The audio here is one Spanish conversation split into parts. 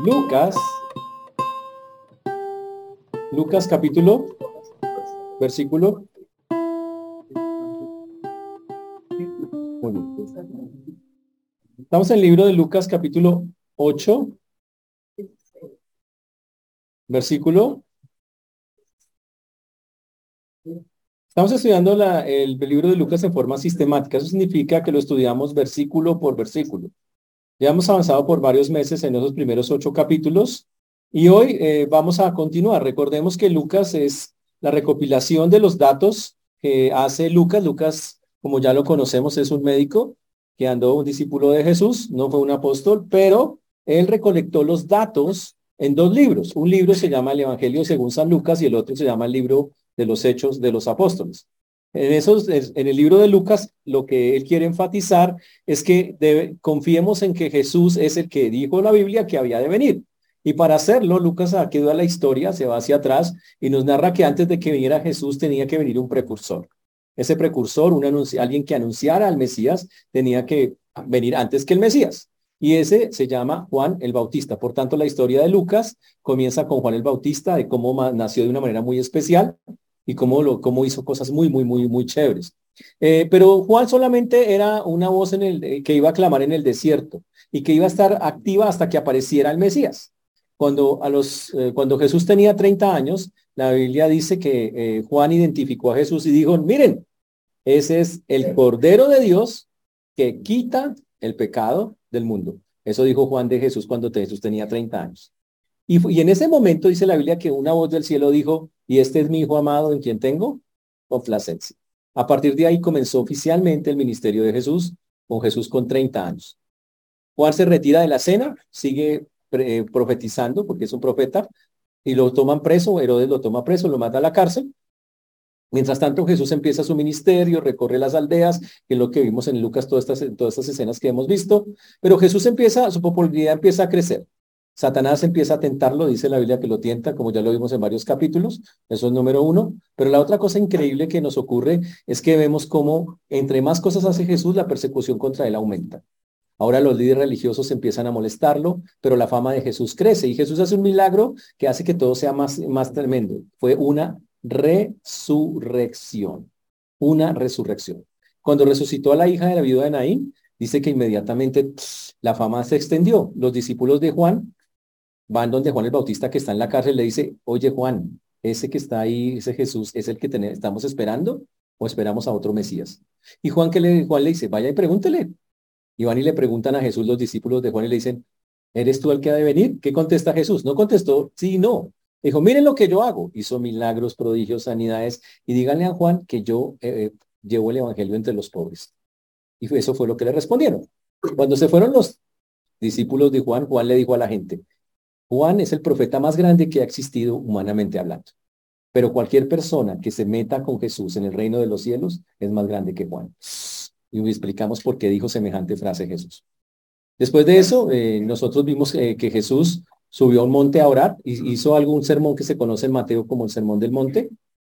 Lucas, Lucas capítulo, versículo. Estamos en el libro de Lucas capítulo 8, versículo. Estamos estudiando el libro de Lucas en forma sistemática. Eso significa que lo estudiamos versículo por versículo. Ya hemos avanzado por varios meses en esos primeros ocho capítulos y hoy eh, vamos a continuar. Recordemos que Lucas es la recopilación de los datos que hace Lucas. Lucas, como ya lo conocemos, es un médico que andó un discípulo de Jesús, no fue un apóstol, pero él recolectó los datos en dos libros. Un libro se llama el Evangelio según San Lucas y el otro se llama el libro de los Hechos de los Apóstoles. En, esos, en el libro de Lucas, lo que él quiere enfatizar es que confiemos en que Jesús es el que dijo la Biblia que había de venir. Y para hacerlo, Lucas aquí da la historia, se va hacia atrás y nos narra que antes de que viniera Jesús tenía que venir un precursor. Ese precursor, alguien que anunciara al Mesías, tenía que venir antes que el Mesías. Y ese se llama Juan el Bautista. Por tanto, la historia de Lucas comienza con Juan el Bautista, de cómo nació de una manera muy especial y cómo, lo, cómo hizo cosas muy, muy, muy, muy chéveres. Eh, pero Juan solamente era una voz en el, eh, que iba a clamar en el desierto y que iba a estar activa hasta que apareciera el Mesías. Cuando, a los, eh, cuando Jesús tenía 30 años, la Biblia dice que Juan identificó a Jesús y dijo, miren, ese es el Cordero de Dios que quita el pecado del mundo. Eso dijo Juan de Jesús cuando Jesús tenía 30 años. Y, y, en ese momento dice la Biblia que una voz del cielo dijo, y este es mi hijo amado en quien tengo complacencia. A partir de ahí comenzó oficialmente el ministerio de Jesús, con Jesús con 30 años. Juan se retira de la cena, sigue eh, profetizando porque es un profeta, y lo toman preso, Herodes lo toma preso, lo mata a la cárcel. Mientras tanto, Jesús empieza su ministerio, recorre las aldeas, que es lo que vimos en Lucas, todas estas, todas estas escenas que hemos visto, pero Jesús empieza, su popularidad empieza a crecer. Satanás empieza a tentarlo, dice la Biblia que lo tienta, como ya lo vimos en varios capítulos, eso es número uno. Pero la otra cosa increíble que nos ocurre es que vemos cómo entre más cosas hace Jesús, la persecución contra él aumenta. Ahora los líderes religiosos empiezan a molestarlo, pero la fama de Jesús crece y Jesús hace un milagro que hace que todo sea más, más tremendo. Fue una resurrección, una resurrección. Cuando resucitó a la hija de la viuda de Naín, dice que inmediatamente la fama se extendió. Los discípulos de Juan van donde Juan el Bautista que está en la cárcel le dice, oye Juan, ese que está ahí, ese Jesús, ¿es el que estamos esperando o esperamos a otro Mesías? Y Juan, que le, Juan le dice, vaya y pregúntele. Y van y le preguntan a Jesús los discípulos de Juan y le dicen, ¿eres tú el que ha de venir? ¿Qué contesta Jesús? No contestó, sí, no. Dijo, miren lo que yo hago. Hizo milagros, prodigios, sanidades. Y díganle a Juan que yo eh, eh, llevo el evangelio entre los pobres. Y eso fue lo que le respondieron. Cuando se fueron los discípulos de Juan, Juan le dijo a la gente, Juan es el profeta más grande que ha existido humanamente hablando. Pero cualquier persona que se meta con Jesús en el reino de los cielos es más grande que Juan. Y explicamos por qué dijo semejante frase Jesús. Después de eso, eh, nosotros vimos eh, que Jesús subió a un monte a orar y hizo algún sermón que se conoce en Mateo como el sermón del monte,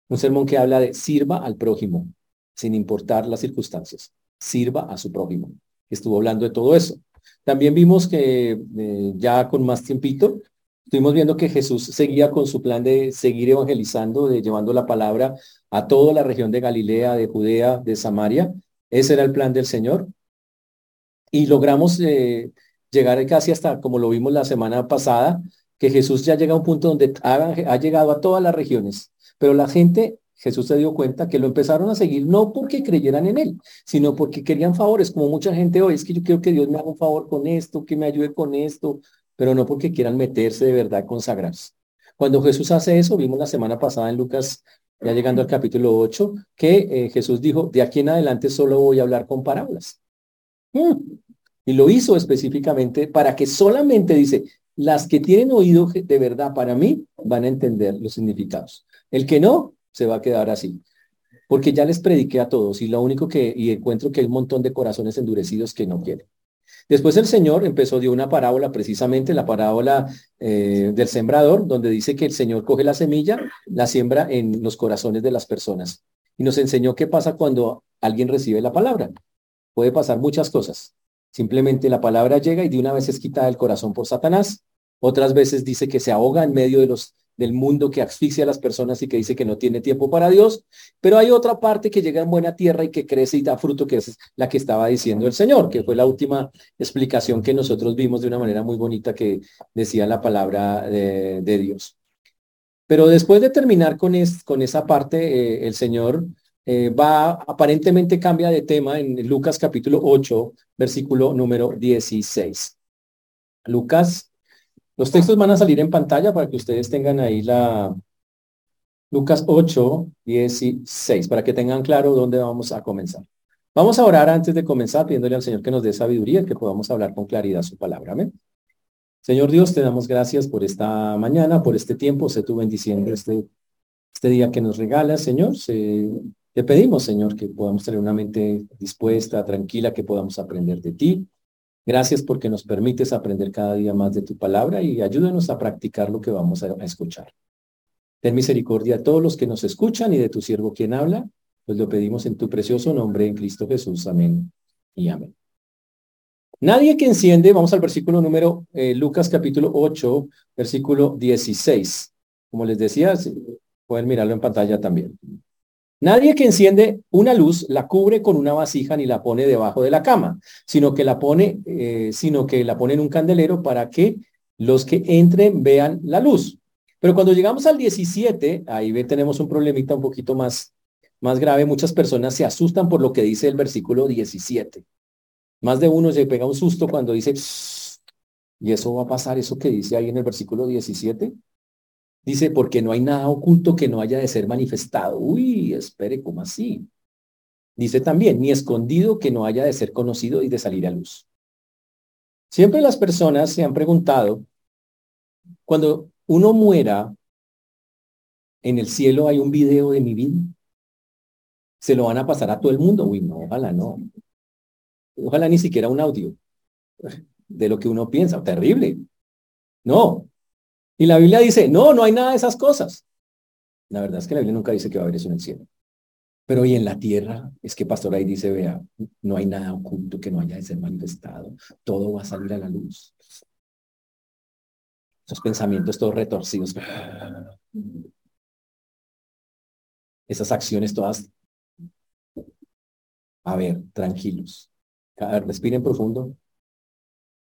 un sermón que habla de sirva al prójimo, sin importar las circunstancias, sirva a su prójimo. Estuvo hablando de todo eso. También vimos que eh, ya con más tiempito, estuvimos viendo que Jesús seguía con su plan de seguir evangelizando, de llevando la palabra a toda la región de Galilea, de Judea, de Samaria. Ese era el plan del Señor. Y logramos eh, llegar casi hasta, como lo vimos la semana pasada, que Jesús ya llega a un punto donde ha llegado a todas las regiones, pero la gente Jesús se dio cuenta que lo empezaron a seguir no porque creyeran en él, sino porque querían favores, como mucha gente hoy, es que yo quiero que Dios me haga un favor con esto, que me ayude con esto, pero no porque quieran meterse de verdad, consagrarse. Cuando Jesús hace eso, vimos la semana pasada en Lucas, ya llegando al capítulo 8, que eh, Jesús dijo, de aquí en adelante solo voy a hablar con parábolas. Mm. Y lo hizo específicamente para que solamente, dice, las que tienen oído de verdad para mí van a entender los significados. El que no, se va a quedar así. Porque ya les prediqué a todos y lo único que, y encuentro que hay un montón de corazones endurecidos que no quieren. Después el Señor empezó de una parábola, precisamente la parábola eh, del sembrador, donde dice que el Señor coge la semilla, la siembra en los corazones de las personas. Y nos enseñó qué pasa cuando alguien recibe la palabra. Puede pasar muchas cosas. Simplemente la palabra llega y de una vez es quitada del corazón por Satanás Otras veces dice que se ahoga en medio de los del mundo que asfixia a las personas y que dice que no tiene tiempo para Dios, pero hay otra parte que llega en buena tierra y que crece y da fruto, que es la que estaba diciendo el Señor, que fue la última explicación que nosotros vimos de una manera muy bonita que decía la palabra de, Dios. Pero después de terminar con, con esa parte, eh, el Señor eh, va, aparentemente cambia de tema en Lucas capítulo 8, versículo número 16. Lucas los textos van a salir en pantalla para que ustedes tengan ahí la Lucas 8, 16, para que tengan claro dónde vamos a comenzar. Vamos a orar antes de comenzar, pidiéndole al Señor que nos dé sabiduría, que podamos hablar con claridad su palabra. Amén. Señor Dios, te damos gracias por esta mañana, por este tiempo. Sé tú bendiciendo este, este día que nos regalas, Señor. te pedimos, Señor, que podamos tener una mente dispuesta, tranquila, que podamos aprender de ti Gracias porque nos permites aprender cada día más de tu palabra y ayúdanos a practicar lo que vamos a, escuchar. Ten misericordia a todos los que nos escuchan y de tu siervo quien habla, pues lo pedimos en tu precioso nombre en Cristo Jesús. Amén y amén. Nadie que enciende, vamos al versículo número eh, Lucas capítulo 8, versículo 16. Como les decía, pueden mirarlo en pantalla también. Nadie que enciende una luz la cubre con una vasija ni la pone debajo de la cama, sino que la pone, eh, sino que la pone en un candelero para que los que entren vean la luz. Pero cuando llegamos al 17, ahí tenemos un problemita un poquito más, más grave. Muchas personas se asustan por lo que dice el versículo 17. Más de uno se pega un susto cuando dice, y eso va a pasar, eso que dice ahí en el versículo 17. Dice, porque no hay nada oculto que no haya de ser manifestado. Uy, espere, ¿cómo así? Dice también, ni escondido que no haya de ser conocido y de salir a luz. Siempre las personas se han preguntado, cuando uno muera, en el cielo hay un video de mi vida. ¿Se lo van a pasar a todo el mundo? Uy, no, ojalá no. Ojalá ni siquiera un audio de lo que uno piensa. Terrible. No, y la Biblia dice, no, no hay nada de esas cosas. La verdad es que la Biblia nunca dice que va a haber eso en el cielo. Pero hoy en la tierra, es que Pastor ahí dice, vea, no hay nada oculto que no haya de ser manifestado. Todo va a salir a la luz. Esos pensamientos todos retorcidos. Esas acciones todas. A ver, tranquilos. Respiren profundo.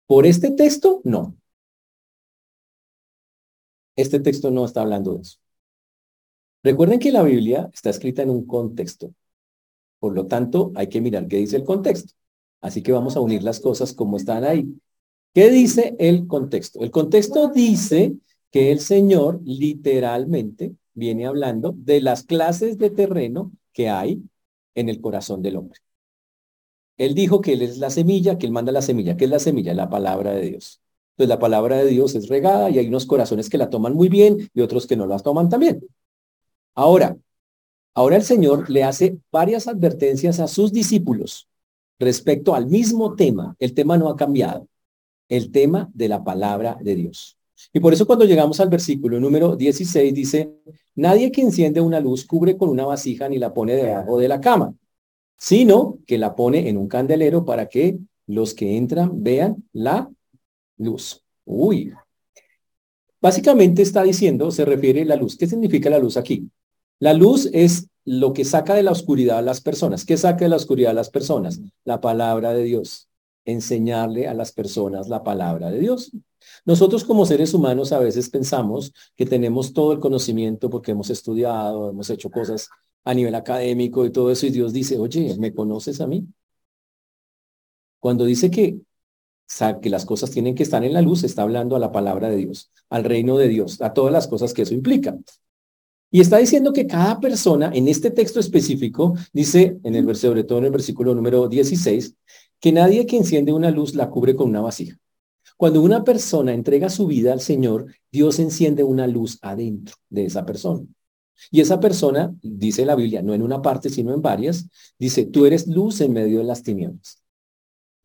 Por este texto, no. Este texto no está hablando de eso. Recuerden que la Biblia está escrita en un contexto. Por lo tanto, hay que mirar qué dice el contexto. Así que vamos a unir las cosas como están ahí. ¿Qué dice el contexto? El contexto dice que el Señor literalmente viene hablando de las clases de terreno que hay en el corazón del hombre. Él dijo que Él es la semilla, que Él manda la semilla. ¿Qué es la semilla? La palabra de Dios. Entonces la palabra de Dios es regada y hay unos corazones que la toman muy bien y otros que no la toman también. Ahora, ahora el Señor le hace varias advertencias a sus discípulos respecto al mismo tema. El tema no ha cambiado. El tema de la palabra de Dios. Y por eso cuando llegamos al versículo número 16 dice, nadie que enciende una luz cubre con una vasija ni la pone debajo de la cama, sino que la pone en un candelero para que los que entran vean la luz. Uy. Básicamente está diciendo, se refiere a la luz. ¿Qué significa la luz aquí? La luz es lo que saca de la oscuridad a las personas. ¿Qué saca de la oscuridad a las personas? La palabra de Dios. Enseñarle a las personas la palabra de Dios. Nosotros como seres humanos a veces pensamos que tenemos todo el conocimiento porque hemos estudiado, hemos hecho cosas a nivel académico y todo eso, y Dios dice, oye, ¿me conoces a mí? Cuando dice que que las cosas tienen que estar en la luz, está hablando a la palabra de Dios, al reino de Dios, a todas las cosas que eso implica. Y está diciendo que cada persona, en este texto específico, dice en el versículo, sobre todo en el versículo número 16, que nadie que enciende una luz la cubre con una vasija. Cuando una persona entrega su vida al Señor, Dios enciende una luz adentro de esa persona. Y esa persona, dice la Biblia, no en una parte, sino en varias, dice, tú eres luz en medio de las tinieblas.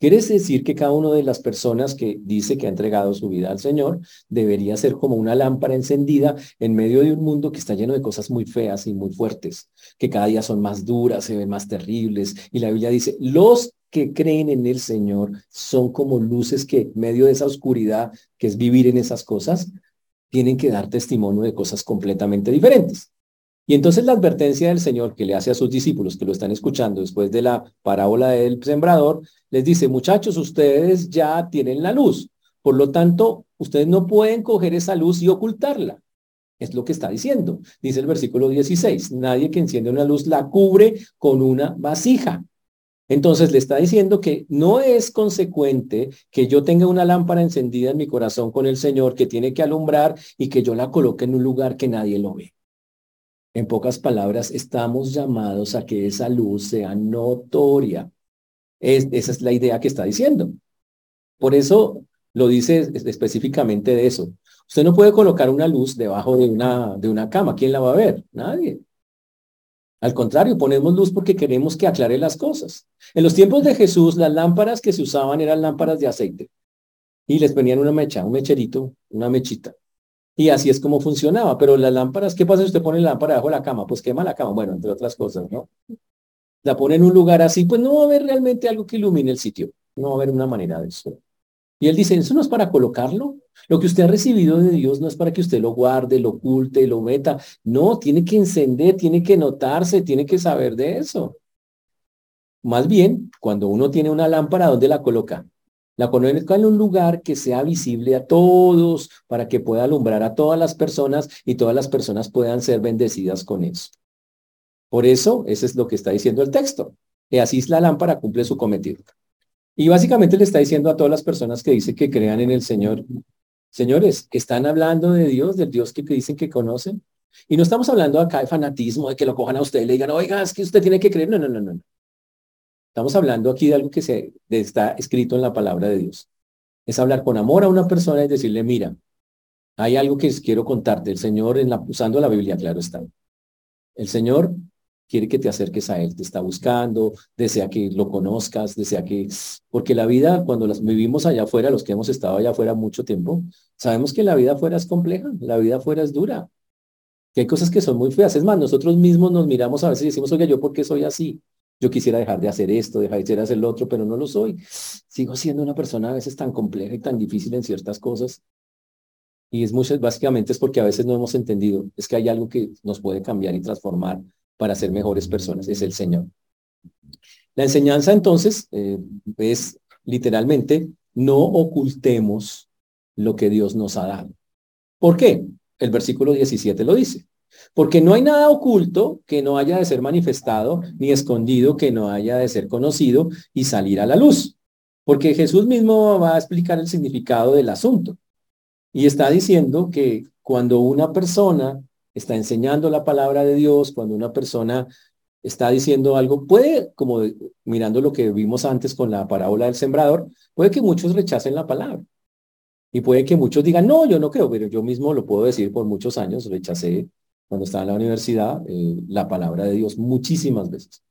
Quiere decir que cada una de las personas que dice que ha entregado su vida al Señor debería ser como una lámpara encendida en medio de un mundo que está lleno de cosas muy feas y muy fuertes, que cada día son más duras, se ven más terribles. Y la Biblia dice, los que creen en el Señor son como luces que en medio de esa oscuridad, que es vivir en esas cosas, tienen que dar testimonio de cosas completamente diferentes. Y entonces la advertencia del Señor que le hace a sus discípulos que lo están escuchando después de la parábola del sembrador, les dice, muchachos, ustedes ya tienen la luz. Por lo tanto, ustedes no pueden coger esa luz y ocultarla. Es lo que está diciendo. Dice el versículo 16, nadie que enciende una luz la cubre con una vasija. Entonces le está diciendo que no es consecuente que yo tenga una lámpara encendida en mi corazón con el Señor que tiene que alumbrar y que yo la coloque en un lugar que nadie lo ve. En pocas palabras, estamos llamados a que esa luz sea notoria. esa es la idea que está diciendo. Por eso lo dice específicamente de eso. Usted no puede colocar una luz debajo de una, de una cama. ¿Quién la va a ver? Nadie. Al contrario, ponemos luz porque queremos que aclare las cosas. En los tiempos de Jesús, las lámparas que se usaban eran lámparas de aceite. Y les ponían una mecha, un mecherito, una mechita. Y así es como funcionaba. Pero las lámparas, ¿qué pasa si usted pone la lámpara debajo de la cama? Pues quema la cama, bueno, entre otras cosas, ¿no? La pone en un lugar así, pues no va a haber realmente algo que ilumine el sitio. No va a haber una manera de eso. Y él dice, eso no es para colocarlo. Lo que usted ha recibido de Dios no es para que usted lo guarde, lo oculte, lo meta. No, tiene que encender, tiene que notarse, tiene que saber de eso. Más bien, cuando uno tiene una lámpara, ¿dónde la coloca? La en un lugar que sea visible a todos, para que pueda alumbrar a todas las personas y todas las personas puedan ser bendecidas con eso. Por eso, eso es lo que está diciendo el texto. Y así es la lámpara cumple su cometido. Y básicamente le está diciendo a todas las personas que dicen que crean en el Señor, señores, están hablando de Dios, del Dios que dicen que conocen. Y no estamos hablando acá de fanatismo, de que lo cojan a usted y le digan, oiga, es que usted tiene que creer. No, no, no, no. Estamos hablando aquí de algo que se, está escrito en la palabra de Dios. Es hablar con amor a una persona y decirle, mira, hay algo que quiero contarte. El Señor, en la, usando la Biblia, claro está. El Señor quiere que te acerques a Él, te está buscando, desea que lo conozcas, desea que... Porque la vida, cuando las vivimos allá afuera, los que hemos estado allá afuera mucho tiempo, sabemos que la vida afuera es compleja, la vida afuera es dura, que hay cosas que son muy feas. Es más, nosotros mismos nos miramos a veces y decimos, oye, ¿yo por qué soy así? Yo quisiera dejar de hacer esto, dejar de hacer lo otro, pero no lo soy. Sigo siendo una persona a veces tan compleja y tan difícil en ciertas cosas. Y es muchas, básicamente es porque a veces no hemos entendido, es que hay algo que nos puede cambiar y transformar para ser mejores personas, es el Señor. La enseñanza entonces eh, es literalmente, no ocultemos lo que Dios nos ha dado. ¿Por qué? El versículo 17 lo dice. Porque no hay nada oculto que no haya de ser manifestado, ni escondido que no haya de ser conocido y salir a la luz. Porque Jesús mismo va a explicar el significado del asunto. Y está diciendo que cuando una persona está enseñando la palabra de Dios, cuando una persona está diciendo algo, puede, como mirando lo que vimos antes con la parábola del sembrador, puede que muchos rechacen la palabra. Y puede que muchos digan, no, yo no creo, pero yo mismo lo puedo decir por muchos años, rechacé cuando estaba en la universidad, eh, la palabra de Dios muchísimas veces.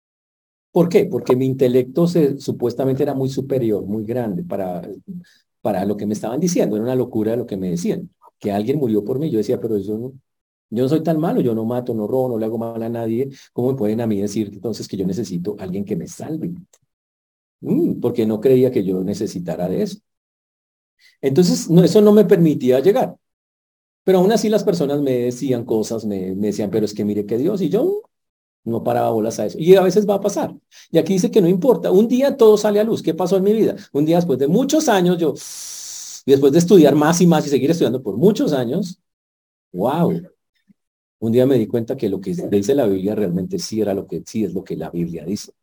¿Por qué? Porque mi intelecto se, supuestamente era muy superior, muy grande para, para lo que me estaban diciendo. Era una locura lo que me decían. Que alguien murió por mí. Yo decía, pero eso no, yo no soy tan malo, yo no mato, no robo, no le hago mal a nadie. ¿Cómo me pueden a mí decir entonces que yo necesito a alguien que me salve? Mm, porque no creía que yo necesitara de eso. Entonces, no, eso no me permitía llegar. Pero aún así las personas me decían cosas, me, decían, pero es que mire que Dios, y yo no paraba bolas a eso. Y a veces va a pasar. Y aquí dice que no importa. Un día todo sale a luz. ¿Qué pasó en mi vida? Un día después de muchos años, yo, después de estudiar más y más y seguir estudiando por muchos años, wow. Un día me di cuenta que lo que dice la Biblia realmente sí era lo que sí es lo que la Biblia dice.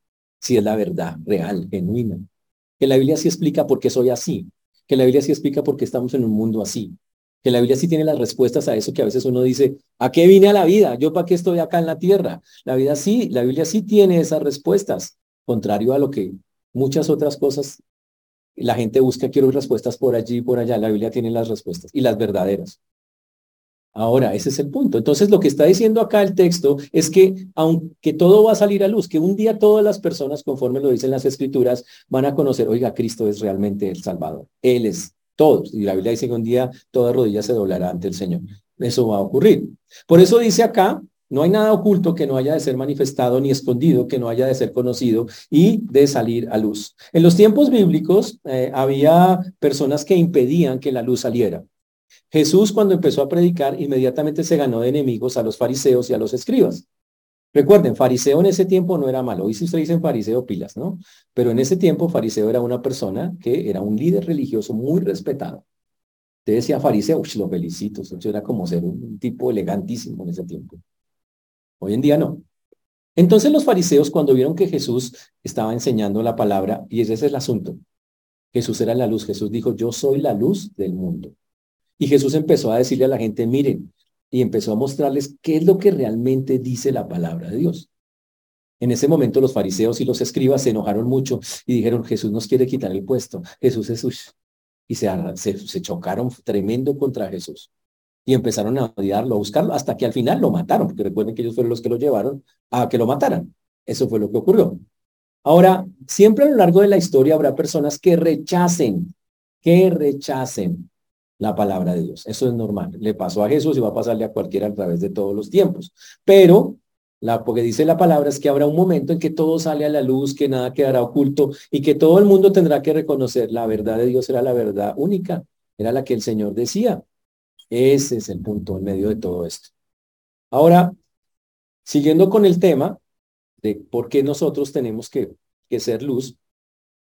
Sí es la verdad real, genuina. Que la Biblia sí explica por qué soy así. Que la Biblia sí explica por qué estamos en un mundo así que la Biblia sí tiene las respuestas a eso que a veces uno dice, ¿a qué vine a la vida? ¿Yo para qué estoy acá en la tierra? La vida sí, la Biblia sí tiene esas respuestas, contrario a lo que muchas otras cosas la gente busca, quiero respuestas por allí y por allá. La Biblia tiene las respuestas y las verdaderas. Ahora, ese es el punto. Entonces, lo que está diciendo acá el texto es que aunque todo va a salir a luz, que un día todas las personas, conforme lo dicen las escrituras, van a conocer, oiga, Cristo es realmente el Salvador. Él es todos. Y la Biblia dice que un día toda rodilla se doblará ante el Señor. Eso va a ocurrir. Por eso dice acá No hay nada oculto que no haya de ser manifestado ni escondido que no haya de ser conocido y de salir a luz. En los tiempos bíblicos eh, había personas que impedían que la luz saliera. Jesús cuando empezó a predicar inmediatamente se ganó de enemigos a los fariseos y a los escribas. Recuerden, fariseo en ese tiempo no era malo. Hoy si ustedes dicen fariseo, pilas, ¿no? Pero en ese tiempo fariseo era una persona que era un líder religioso muy respetado. Te decía fariseo, lo felicito, eso era como ser un tipo elegantísimo en ese tiempo. Hoy en día no. Entonces los fariseos cuando vieron que Jesús estaba enseñando la palabra, y ese es el asunto, Jesús era la luz, Jesús dijo, yo soy la luz del mundo. Y Jesús empezó a decirle a la gente, miren, y empezó a mostrarles qué es lo que realmente dice la palabra de Dios. En ese momento los fariseos y los escribas se enojaron mucho y dijeron, Jesús nos quiere quitar el puesto, Jesús Jesús. Y se, se, chocaron tremendo contra Jesús y empezaron a odiarlo, a buscarlo, hasta que al final lo mataron, porque recuerden que ellos fueron los que lo llevaron a que lo mataran. Eso fue lo que ocurrió. Ahora, siempre a lo largo de la historia habrá personas que rechacen, que rechacen la palabra de Dios. Eso es normal. Le pasó a Jesús y va a pasarle a cualquiera a través de todos los tiempos. Pero la, porque dice la palabra es que habrá un momento en que todo sale a la luz, que nada quedará oculto y que todo el mundo tendrá que reconocer la verdad de Dios era la verdad única, era la que el Señor decía. Ese es el punto en medio de todo esto. Ahora, siguiendo con el tema de por qué nosotros tenemos que, que ser luz,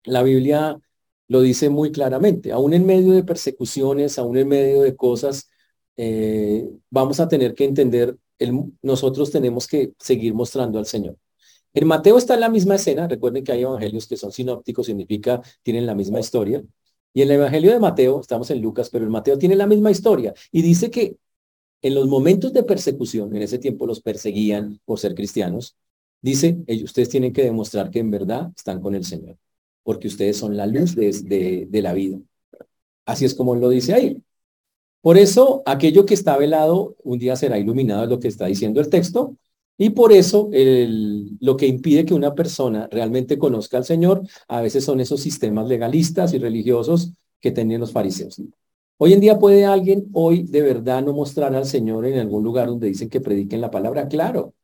la Biblia lo dice muy claramente. Aún en medio de persecuciones, aún en medio de cosas, eh, vamos a tener que entender, nosotros tenemos que seguir mostrando al Señor. En Mateo está en la misma escena, recuerden que hay evangelios que son sinópticos, significa tienen la misma historia. Y en el Evangelio de Mateo, estamos en Lucas, pero el Mateo tiene la misma historia y dice que en los momentos de persecución, en ese tiempo los perseguían por ser cristianos, dice, ellos, ustedes tienen que demostrar que en verdad están con el Señor, porque ustedes son la luz de, la vida. Así es como lo dice ahí. Por eso, aquello que está velado un día será iluminado, es lo que está diciendo el texto, y por eso lo que impide que una persona realmente conozca al Señor a veces son esos sistemas legalistas y religiosos que tenían los fariseos. Hoy en día puede alguien hoy de verdad no mostrar al Señor en algún lugar donde dicen que prediquen la palabra. Claro,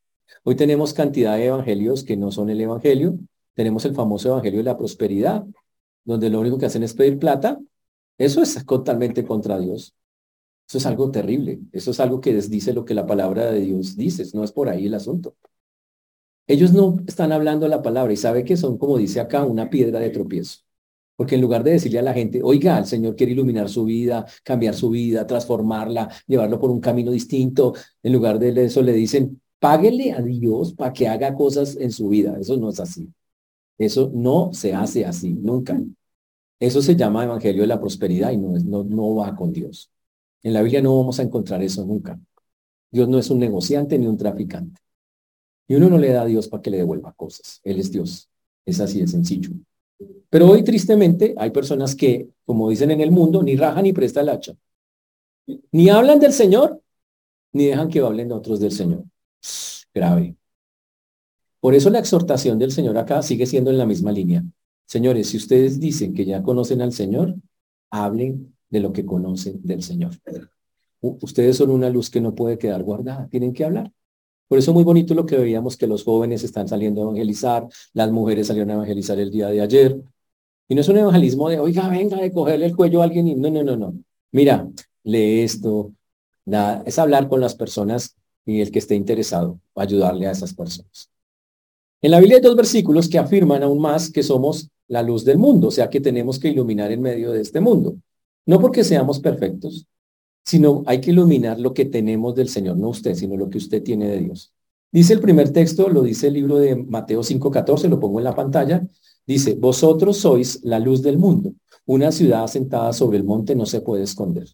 hoy tenemos cantidad de evangelios que no son el evangelio. Tenemos el famoso evangelio de la prosperidad, donde lo único que hacen es pedir plata. Eso es totalmente contra Dios. Eso es algo terrible. Eso es algo que dice lo que la palabra de Dios dice. No es por ahí el asunto. Ellos no están hablando la palabra y sabe que son, como dice acá, una piedra de tropiezo. Porque en lugar de decirle a la gente, oiga, el Señor quiere iluminar su vida, cambiar su vida, transformarla, llevarlo por un camino distinto, en lugar de eso le dicen, páguele a Dios para que haga cosas en su vida. Eso no es así. Eso no se hace así, nunca. Eso se llama Evangelio de la Prosperidad y no, no, no va con Dios. En la Biblia no vamos a encontrar eso nunca. Dios no es un negociante ni un traficante. Y uno no le da a Dios para que le devuelva cosas. Él es Dios. Es así de sencillo. Pero hoy, tristemente, hay personas que, como dicen en el mundo, ni rajan ni presta el hacha. Ni hablan del Señor, ni dejan que hablen otros del Señor. Grave. Por eso la exhortación del Señor acá sigue siendo en la misma línea. Señores, si ustedes dicen que ya conocen al Señor, hablen de lo que conocen del Señor. Ustedes son una luz que no puede quedar guardada, tienen que hablar. Por eso muy bonito lo que veíamos que los jóvenes están saliendo a evangelizar, las mujeres salieron a evangelizar el día de ayer. Y no es un evangelismo de, oiga, venga, de cogerle el cuello a alguien y no, no, no, no. Mira, lee esto. Es hablar con las personas y el que esté interesado, ayudarle a esas personas. En la Biblia hay dos versículos que afirman aún más que somos la luz del mundo, o sea que tenemos que iluminar en medio de este mundo. No porque seamos perfectos, sino hay que iluminar lo que tenemos del Señor, no usted, sino lo que usted tiene de Dios. Dice el primer texto, lo dice el libro de Mateo 5:14, lo pongo en la pantalla, dice, vosotros sois la luz del mundo. Una ciudad asentada sobre el monte no se puede esconder.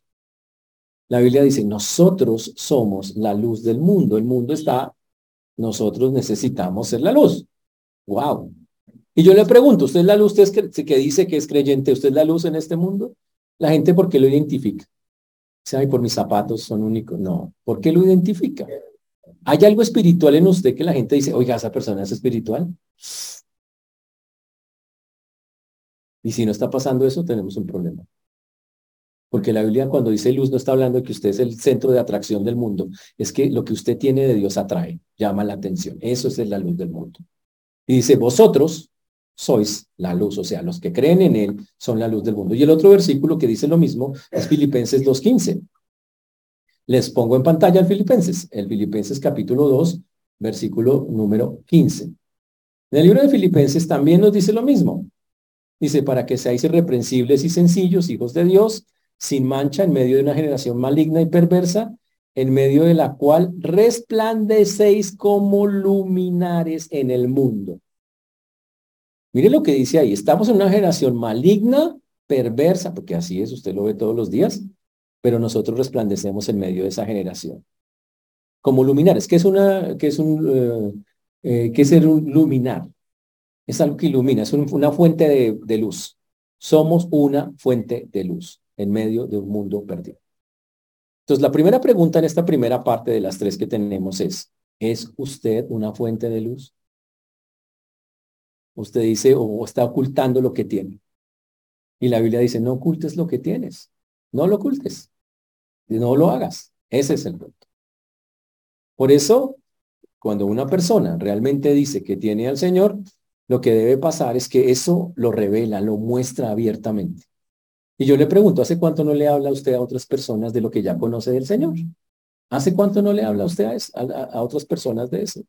La Biblia dice, nosotros somos la luz del mundo. El mundo está, nosotros necesitamos ser la luz. Wow. Y yo le pregunto, ¿usted es la luz usted que dice que es creyente? ¿Usted es la luz en este mundo? La gente, ¿por qué lo identifica? ¿Sabe? Por mis zapatos son únicos. No. ¿Por qué lo identifica? ¿Hay algo espiritual en usted que la gente dice, oiga, esa persona es espiritual? Y si no está pasando eso, tenemos un problema. Porque la Biblia cuando dice luz no está hablando de que usted es el centro de atracción del mundo, es que lo que usted tiene de Dios atrae, llama la atención. Eso es la luz del mundo. Y dice, vosotros sois la luz, o sea, los que creen en Él son la luz del mundo. Y el otro versículo que dice lo mismo es Filipenses 2.15. Les pongo en pantalla el Filipenses, el Filipenses capítulo 2, versículo número 15. En el libro de Filipenses también nos dice lo mismo. Dice, para que seáis irreprensibles y sencillos, hijos de Dios, sin mancha en medio de una generación maligna y perversa, en medio de la cual resplandecéis como luminares en el mundo. Mire lo que dice ahí, estamos en una generación maligna, perversa, porque así es, usted lo ve todos los días, pero nosotros resplandecemos en medio de esa generación. Como luminares, ¿qué es, una, qué es, un, eh, eh, ¿qué es ser luminar? Es algo que ilumina, es una fuente de, de luz. Somos una fuente de luz en medio de un mundo perdido. Entonces, la primera pregunta en esta primera parte de las tres que tenemos es, ¿es usted una fuente de luz? Usted dice, o está ocultando lo que tiene. Y la Biblia dice, no ocultes lo que tienes. No lo ocultes. No lo hagas. Ese es el punto. Por eso, cuando una persona realmente dice que tiene al Señor, lo que debe pasar es que eso lo revela, lo muestra abiertamente. Y yo le pregunto, ¿hace cuánto no le habla usted a otras personas de lo que ya conoce del Señor? ¿Hace cuánto no le habla usted a, a otras personas de eso?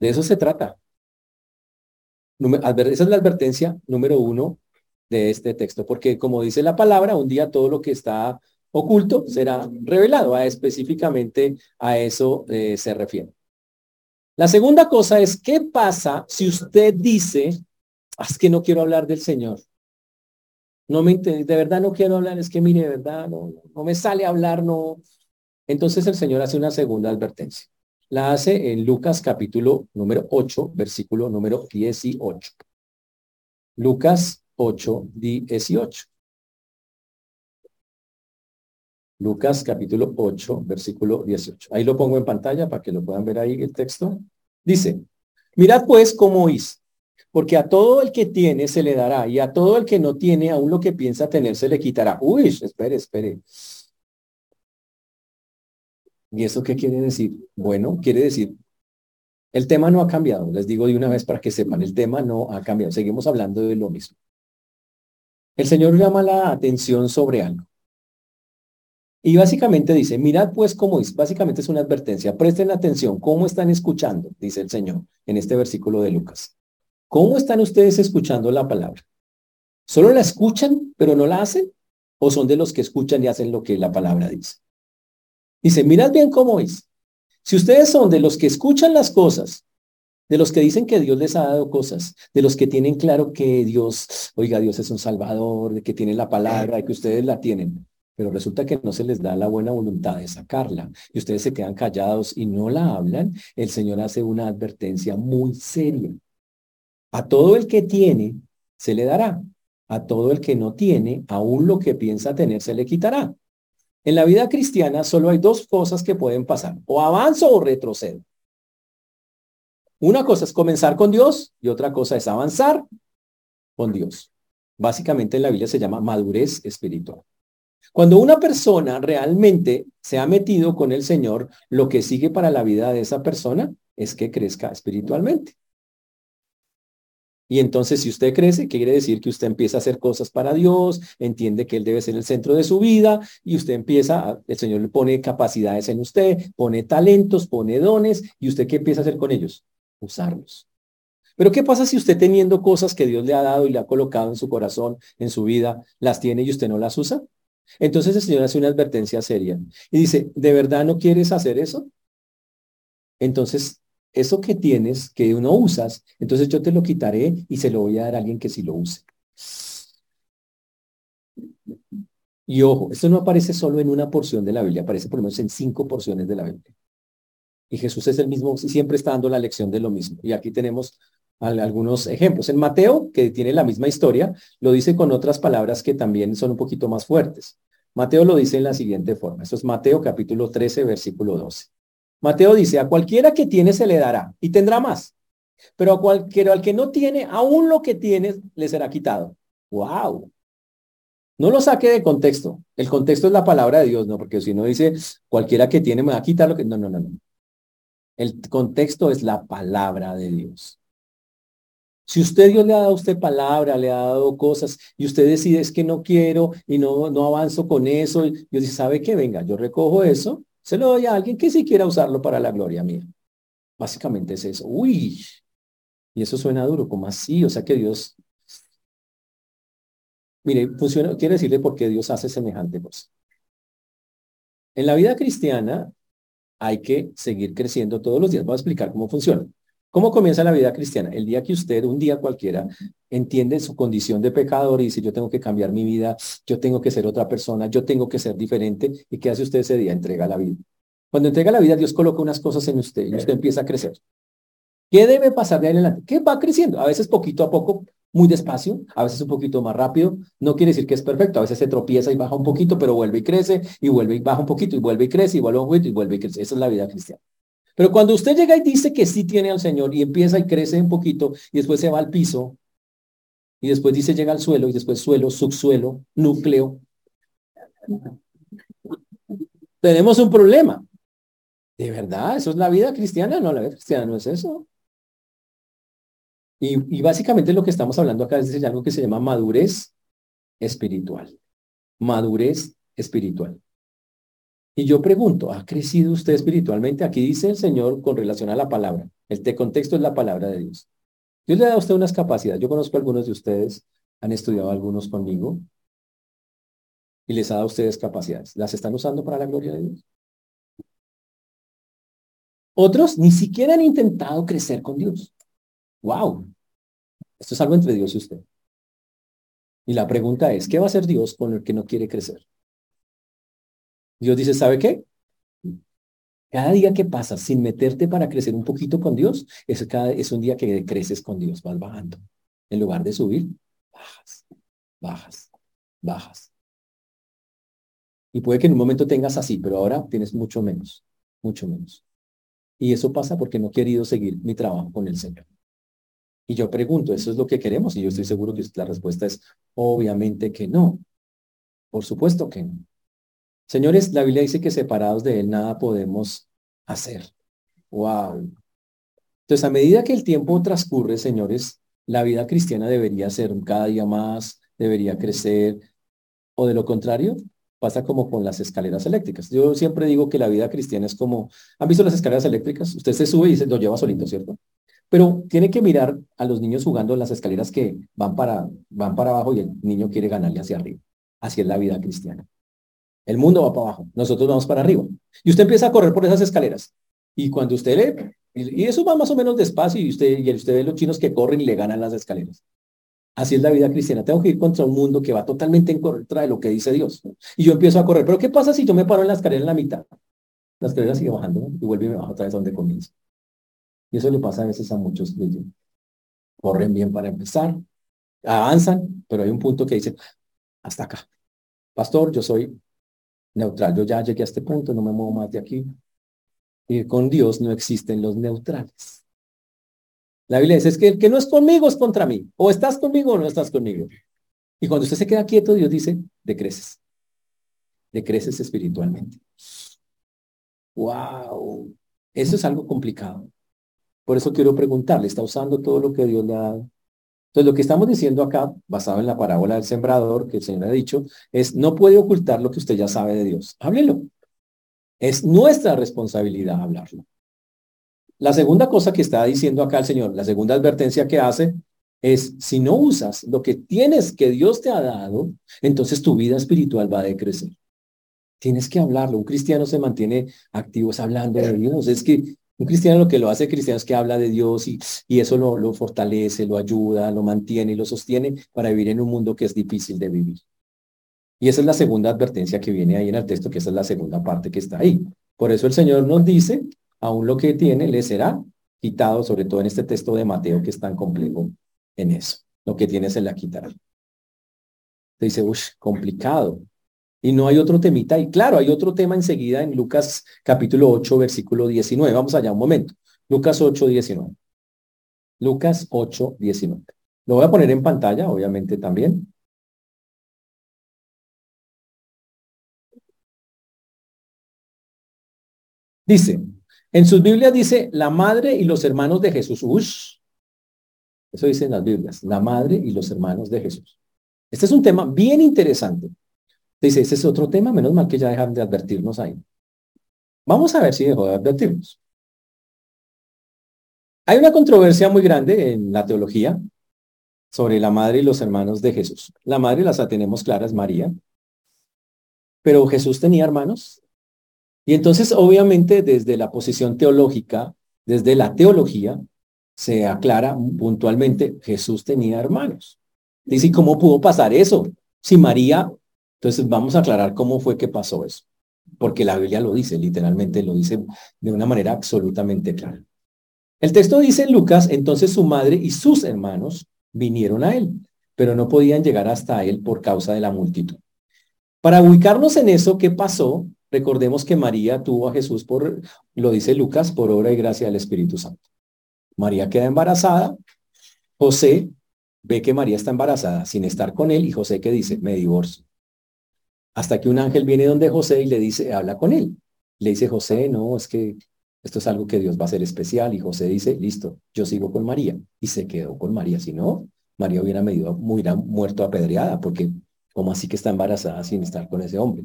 De eso se trata. Esa es la advertencia número uno de este texto, porque como dice la palabra, un día todo lo que está oculto será revelado, a específicamente a eso eh, se refiere. La segunda cosa es, ¿qué pasa si usted dice, ah, es que no quiero hablar del Señor? No me de verdad no quiero hablar, es que mire, de verdad no, me sale hablar, no. Entonces el Señor hace una segunda advertencia. La hace en Lucas capítulo número 8, versículo número 18. Lucas 8, 18. Lucas capítulo 8, versículo 18. Ahí lo pongo en pantalla para que lo puedan ver ahí el texto. Dice, mirad pues cómo oís, porque a todo el que tiene se le dará y a todo el que no tiene, aún lo que piensa tener se le quitará. Uy, espere, espere. ¿Y eso qué quiere decir? Bueno, quiere decir, el tema no ha cambiado. Les digo de una vez para que sepan, el tema no ha cambiado. Seguimos hablando de lo mismo. El Señor llama la atención sobre algo. Y básicamente dice, mirad pues cómo es, básicamente es una advertencia, presten atención, ¿cómo están escuchando? Dice el Señor en este versículo de Lucas. ¿Cómo están ustedes escuchando la palabra? ¿Solo la escuchan pero no la hacen? ¿O son de los que escuchan y hacen lo que la palabra dice? Dice, mirad bien cómo es. Si ustedes son de los que escuchan las cosas, de los que dicen que Dios les ha dado cosas, de los que tienen claro que Dios, oiga, Dios es un salvador, de que tienen la palabra, de que ustedes la tienen, pero resulta que no se les da la buena voluntad de sacarla y ustedes se quedan callados y no la hablan, el Señor hace una advertencia muy seria. A todo el que tiene, se le dará. A todo el que no tiene, aún lo que piensa tener, se le quitará. En la vida cristiana solo hay dos cosas que pueden pasar, o avanzo o retrocedo. Una cosa es comenzar con Dios y otra cosa es avanzar con Dios. Básicamente en la Biblia se llama madurez espiritual. Cuando una persona realmente se ha metido con el Señor, lo que sigue para la vida de esa persona es que crezca espiritualmente. Y entonces, si usted crece, quiere decir que usted empieza a hacer cosas para Dios, entiende que Él debe ser el centro de su vida y usted empieza, el Señor le pone capacidades en usted, pone talentos, pone dones y usted qué empieza a hacer con ellos? Usarlos. Pero ¿qué pasa si usted teniendo cosas que Dios le ha dado y le ha colocado en su corazón, en su vida, las tiene y usted no las usa? Entonces el Señor hace una advertencia seria y dice, ¿de verdad no quieres hacer eso? Entonces, eso que tienes, que no usas, entonces yo te lo quitaré y se lo voy a dar a alguien que sí lo use. Y ojo, esto no aparece solo en una porción de la Biblia, aparece por lo menos en cinco porciones de la Biblia. Y Jesús es el mismo, siempre está dando la lección de lo mismo. Y aquí tenemos algunos ejemplos. En Mateo, que tiene la misma historia, lo dice con otras palabras que también son un poquito más fuertes. Mateo lo dice en la siguiente forma. Esto es Mateo capítulo 13, versículo 12. Mateo dice, a cualquiera que tiene se le dará y tendrá más. Pero a cualquiera al que no tiene, aún lo que tiene le será quitado. ¡Wow! No lo saque de contexto. El contexto es la palabra de Dios, ¿no? Porque si no dice cualquiera que tiene me va a quitar lo que... No, no, no, no. El contexto es la palabra de Dios. Si usted Dios le ha dado a usted palabra, le ha dado cosas y usted decide es que no quiero y no, no avanzo con eso, Dios dice, ¿sabe qué? Venga, yo recojo eso, se lo doy a alguien que sí quiera usarlo para la gloria mía. Básicamente es eso. Uy, y eso suena duro, como así, o sea que Dios Mire, funciona, quiero decirle por qué Dios hace semejante cosa. En la vida cristiana hay que seguir creciendo todos los días. Voy a explicar cómo funciona. ¿Cómo comienza la vida cristiana? El día que usted, un día cualquiera, entiende su condición de pecador y dice, yo tengo que cambiar mi vida, yo tengo que ser otra persona, yo tengo que ser diferente. ¿Y qué hace usted ese día? Entrega la vida. Cuando entrega la vida, Dios coloca unas cosas en usted y usted empieza a crecer. ¿Qué debe pasar de ahí en adelante? ¿Qué va creciendo? A veces poquito a poco, muy despacio, a veces un poquito más rápido. No quiere decir que es perfecto, a veces se tropieza y baja un poquito, pero vuelve y crece, y vuelve y baja un poquito, y vuelve y crece, y vuelve un poquito, y vuelve y crece. Esa es la vida cristiana. Pero cuando usted llega y dice que sí tiene al Señor, y empieza y crece un poquito, y después se va al piso, y después dice llega al suelo, y después suelo, subsuelo, núcleo, tenemos un problema. ¿De verdad? ¿Eso es la vida cristiana? No, la vida cristiana no es eso. Y, básicamente lo que estamos hablando acá es de algo que se llama madurez espiritual. Madurez espiritual. Y yo pregunto, ¿ha crecido usted espiritualmente? Aquí dice el Señor con relación a la palabra. El contexto es la palabra de Dios. Dios le da a usted unas capacidades. Yo conozco a algunos de ustedes, han estudiado algunos conmigo, y les ha dado a ustedes capacidades. ¿Las están usando para la gloria de Dios? Otros ni siquiera han intentado crecer con Dios. ¡Wow! Esto es algo entre Dios y usted. Y la pregunta es, ¿qué va a hacer Dios con el que no quiere crecer? Dios dice, ¿sabe qué? Cada día que pasa sin meterte para crecer un poquito con Dios, es, cada, es un día que creces con Dios, vas bajando. En lugar de subir, bajas, bajas, bajas. Y puede que en un momento tengas así, pero ahora tienes mucho menos, mucho menos. Y eso pasa porque no he querido seguir mi trabajo con el Señor. Y yo pregunto, ¿eso es lo que queremos? Y yo estoy seguro que la respuesta es obviamente que no. Por supuesto que no. Señores, la Biblia dice que separados de Él nada podemos hacer. Wow. Entonces, a medida que el tiempo transcurre, señores, la vida cristiana debería ser cada día más, debería crecer, o de lo contrario, pasa como con las escaleras eléctricas. Yo siempre digo que la vida cristiana es como, ¿han visto las escaleras eléctricas? Usted se sube y se lo lleva solito, ¿cierto? Pero tiene que mirar a los niños jugando en las escaleras que van para, van para abajo y el niño quiere ganarle hacia arriba. Así es la vida cristiana. El mundo va para abajo, nosotros vamos para arriba. Y usted empieza a correr por esas escaleras. Y cuando usted lee, y eso va más o menos despacio, y usted, y usted ve los chinos que corren y le ganan las escaleras. Así es la vida cristiana. Tengo que ir contra un mundo que va totalmente en contra de lo que dice Dios. Y yo empiezo a correr. Pero ¿qué pasa si yo me paro en la escalera en la mitad? La escalera sigue bajando y vuelve y me baja otra vez donde comienza. Y eso le pasa a veces a muchos. Corren bien para empezar, avanzan, pero hay un punto que dice, hasta acá. Pastor, yo soy neutral, yo ya llegué a este punto, no me muevo más de aquí. Y con Dios no existen los neutrales. La Biblia dice, es que el que no es conmigo es contra mí. O estás conmigo o no estás conmigo. Y cuando usted se queda quieto, Dios dice, decreces. Decreces espiritualmente. Wow. Eso es algo complicado. Por eso quiero preguntarle, ¿está usando todo lo que Dios le ha dado? Entonces, lo que estamos diciendo acá, basado en la parábola del sembrador que el Señor ha dicho, es no puede ocultar lo que usted ya sabe de Dios. Háblelo. Es nuestra responsabilidad hablarlo. La segunda cosa que está diciendo acá el Señor, la segunda advertencia que hace, es si no usas lo que tienes que Dios te ha dado, entonces tu vida espiritual va a decrecer. Tienes que hablarlo. Un cristiano se mantiene activo es hablando de Dios. Es que un cristiano lo que lo hace cristiano es que habla de Dios y, y eso lo, lo fortalece, lo ayuda, lo mantiene y lo sostiene para vivir en un mundo que es difícil de vivir. Y esa es la segunda advertencia que viene ahí en el texto, que esa es la segunda parte que está ahí. Por eso el Señor nos dice, aún lo que tiene le será quitado, sobre todo en este texto de Mateo que es tan complejo en eso. Lo que tiene se le quitará. Dice, uff, complicado. Y no hay otro temita. Y claro, hay otro tema enseguida en Lucas capítulo 8, versículo 19. Vamos allá un momento. Lucas 8, 19. Lucas 8, 19. Lo voy a poner en pantalla, obviamente también. Dice, en sus Biblias dice la madre y los hermanos de Jesús. Eso dicen las Biblias, la madre y los hermanos de Jesús. Este es un tema bien interesante. Dice, ese es otro tema, menos mal que ya dejan de advertirnos ahí. Vamos a ver si dejó de advertirnos. Hay una controversia muy grande en la teología sobre la madre y los hermanos de Jesús. La madre las tenemos claras, María. Pero Jesús tenía hermanos. Y entonces, obviamente, desde la posición teológica, desde la teología, se aclara puntualmente, Jesús tenía hermanos. Dice, ¿y cómo pudo pasar eso? Si María, entonces vamos a aclarar cómo fue que pasó eso. Porque la Biblia lo dice, literalmente lo dice de una manera absolutamente clara. El texto dice en Lucas, entonces su madre y sus hermanos vinieron a él, pero no podían llegar hasta él por causa de la multitud. Para ubicarnos en eso, ¿qué pasó? Recordemos que María tuvo a Jesús por, lo dice Lucas, por obra y gracia del Espíritu Santo. María queda embarazada, José ve que María está embarazada sin estar con él y José que dice, me divorcio. Hasta que un ángel viene donde José y le dice, habla con él. Le dice, José, no, es que esto es algo que Dios va a hacer especial. Y José dice, listo, yo sigo con María. Y se quedó con María. Si no, María hubiera, medido, hubiera muerto apedreada, porque ¿cómo así que está embarazada sin estar con ese hombre?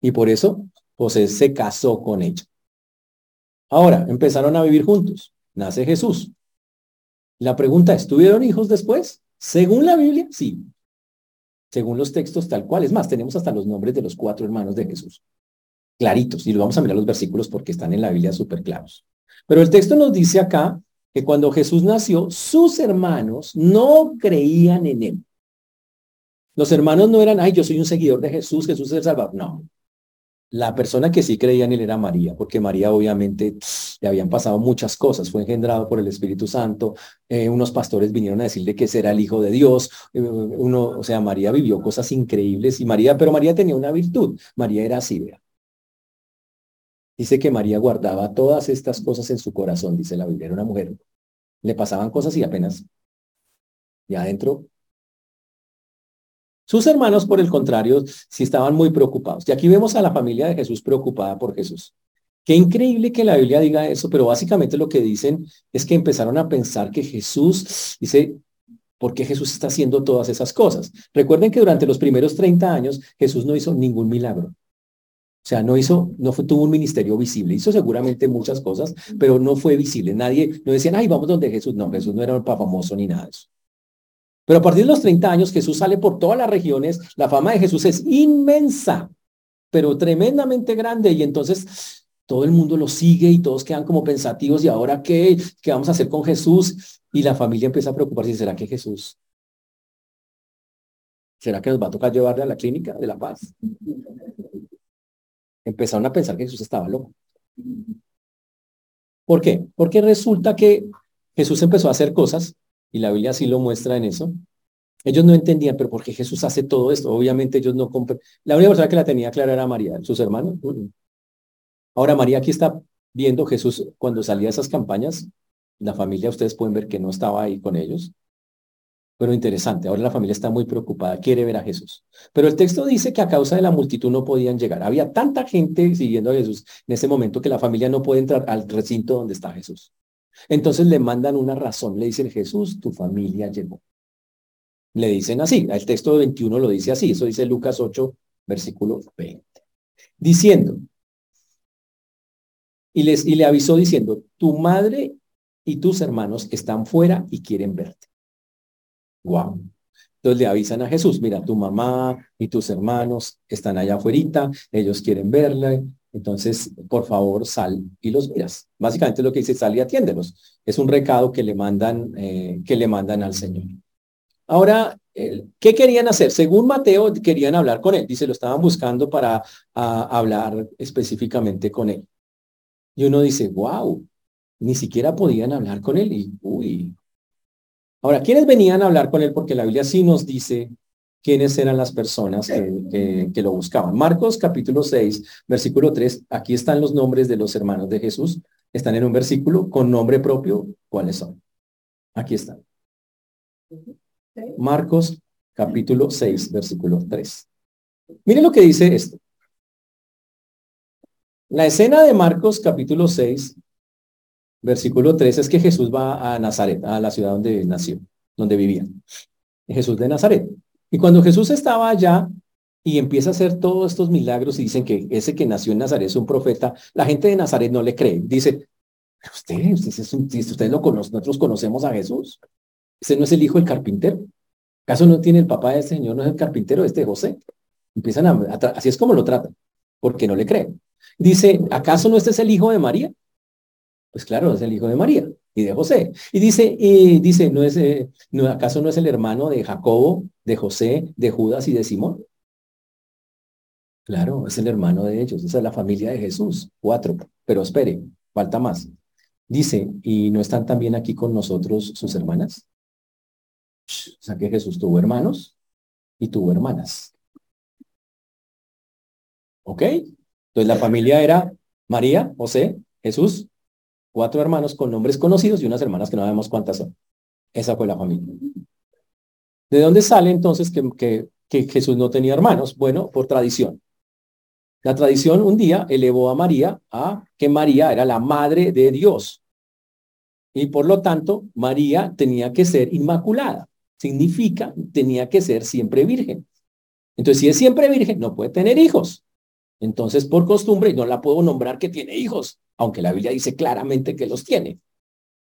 Y por eso José se casó con ella. Ahora, empezaron a vivir juntos. Nace Jesús. La pregunta es, ¿tuvieron hijos después? Según la Biblia, sí. Según los textos tal cual. Es más, tenemos hasta los nombres de los cuatro hermanos de Jesús claritos y lo vamos a mirar los versículos porque están en la Biblia súper claros. Pero el texto nos dice acá que cuando Jesús nació, sus hermanos no creían en él. Los hermanos no eran, ay, yo soy un seguidor de Jesús, Jesús es el Salvador. No. La persona que sí creía en él era María, porque María obviamente le habían pasado muchas cosas, fue engendrado por el Espíritu Santo, eh, unos pastores vinieron a decirle que era el Hijo de Dios, eh, uno, o sea, María vivió cosas increíbles y María, pero María tenía una virtud, María era así, vea. Dice que María guardaba todas estas cosas en su corazón, dice la Biblia, era una mujer. Le pasaban cosas y apenas ya adentro. Sus hermanos, por el contrario, sí estaban muy preocupados. Y aquí vemos a la familia de Jesús preocupada por Jesús. Qué increíble que la Biblia diga eso, pero básicamente lo que dicen es que empezaron a pensar que Jesús, dice, ¿por qué Jesús está haciendo todas esas cosas? Recuerden que durante los primeros 30 años Jesús no hizo ningún milagro. O sea, no hizo, no tuvo un ministerio visible. Hizo seguramente muchas cosas, pero no fue visible. Nadie, no decían, ay, vamos donde Jesús. No, Jesús no era un famoso ni nada de eso. Pero a partir de los 30 años, Jesús sale por todas las regiones. La fama de Jesús es inmensa, pero tremendamente grande. Y entonces todo el mundo lo sigue y todos quedan como pensativos. ¿Y ahora qué? ¿Qué vamos a hacer con Jesús? Y la familia empieza a preocuparse. ¿Será que Jesús? ¿Será que nos va a tocar llevarle a la clínica de la paz? empezaron a pensar que Jesús estaba loco. ¿Por qué? Porque resulta que Jesús empezó a hacer cosas, y la Biblia sí lo muestra en eso. Ellos no entendían, pero ¿por qué Jesús hace todo esto? Obviamente ellos no compren. La única persona que la tenía clara era María, sus hermanos. Ahora María aquí está viendo Jesús cuando salía de esas campañas. La familia, ustedes pueden ver que no estaba ahí con ellos. Pero interesante, ahora la familia está muy preocupada, quiere ver a Jesús. Pero el texto dice que a causa de la multitud no podían llegar. Había tanta gente siguiendo a Jesús en ese momento que la familia no puede entrar al recinto donde está Jesús. Entonces le mandan una razón, le dicen, Jesús, tu familia llegó. Le dicen así, el texto de 21 lo dice así, eso dice Lucas 8, versículo 20. Diciendo, y, les, y le avisó diciendo, tu madre y tus hermanos están fuera y quieren verte. Wow. Entonces le avisan a Jesús, mira, tu mamá y tus hermanos están allá afuera, ellos quieren verle, entonces, por favor, sal y los miras. Básicamente lo que dice, sal y atiéndelos. Es un recado que le mandan, eh, que le mandan al Señor. Ahora, ¿qué querían hacer? Según Mateo, querían hablar con él. Dice, lo estaban buscando para hablar específicamente con él. Y uno dice, wow, ni siquiera podían hablar con él. Y, uy, Ahora, ¿quiénes venían a hablar con él? Porque la Biblia sí nos dice quiénes eran las personas que, lo buscaban. Marcos capítulo 6, versículo 3, aquí están los nombres de los hermanos de Jesús. Están en un versículo con nombre propio. ¿Cuáles son? Aquí están. Marcos capítulo 6, versículo 3. Miren lo que dice esto. La escena de Marcos capítulo 6, versículo 3 es que Jesús va a Nazaret, a la ciudad donde nació, donde vivía. Jesús de Nazaret. Y cuando Jesús estaba allá y empieza a hacer todos estos milagros y dicen que ese que nació en Nazaret es un profeta, la gente de Nazaret no le cree. Dice, usted, usted, usted lo conoce, nosotros conocemos a Jesús. Ese no es el hijo del carpintero. ¿Acaso no tiene el papá de este señor, no es el carpintero, este José? Empiezan a, así es como lo tratan, porque no le creen. Dice, ¿acaso no este es el hijo de María? Pues claro, es el hijo de María y de José. Y dice, y dice, ¿no es, eh, no, ¿acaso no es el hermano de Jacobo, de José, de Judas y de Simón? Claro, es el hermano de ellos, esa es la familia de Jesús, cuatro. Pero espere, falta más. Dice, ¿y no están también aquí con nosotros sus hermanas? O sea que Jesús tuvo hermanos y tuvo hermanas. ¿Ok? Entonces la familia era María, José, Jesús, cuatro hermanos con nombres conocidos y unas hermanas que no sabemos cuántas son. Esa fue la familia. ¿De dónde sale entonces que, que, Jesús no tenía hermanos? Bueno, por tradición. La tradición un día elevó a María a que María era la madre de Dios. Y por lo tanto, María tenía que ser inmaculada. Significa, tenía que ser siempre virgen. Entonces, si es siempre virgen, no puede tener hijos. Entonces, por costumbre, no la puedo nombrar que tiene hijos, aunque la Biblia dice claramente que los tiene.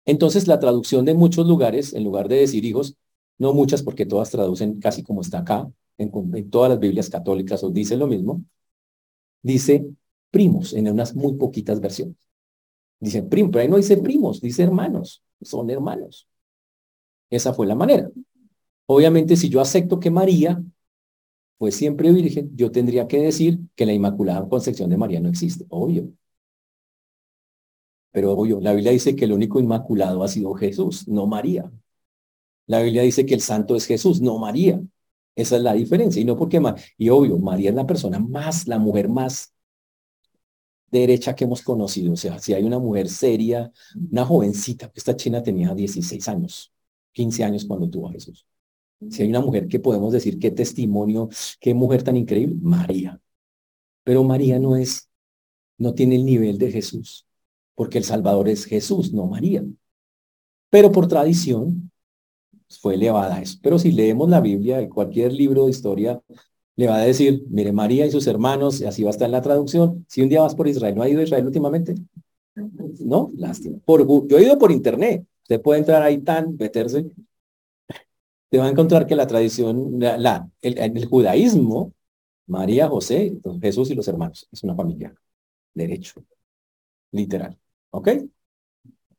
Entonces, la traducción de muchos lugares, en lugar de decir hijos, no muchas, porque todas traducen casi como está acá, en, todas las Biblias católicas os dice lo mismo, dice primos en unas muy poquitas versiones. Dice primo, pero ahí no dice primos, dice hermanos, son hermanos. Esa fue la manera. Obviamente, si yo acepto que María fue siempre virgen, yo tendría que decir que la Inmaculada Concepción de María no existe, obvio. Pero obvio, la Biblia dice que el único inmaculado ha sido Jesús, no María. La Biblia dice que el santo es Jesús, no María. Esa es la diferencia. Y no porque, y obvio, María es la persona más, la mujer más derecha que hemos conocido. O sea, si hay una mujer seria, una jovencita, esta china tenía 16 años, 15 años cuando tuvo a Jesús. Si hay una mujer que podemos decir qué testimonio, qué mujer tan increíble, María. Pero María no es, no tiene el nivel de Jesús, porque el Salvador es Jesús, no María. Pero por tradición fue elevada eso. Pero si leemos la Biblia, cualquier libro de historia le va a decir, mire, María y sus hermanos, y así va a estar en la traducción. Si un día vas por Israel, ¿no ha ido a Israel últimamente? No, lástima. Por, yo he ido por internet. Usted puede entrar ahí tan, meterse te va a encontrar que la tradición, la, el, judaísmo, María, José, Jesús y los hermanos, es una familia. Derecho. Literal. ¿Ok?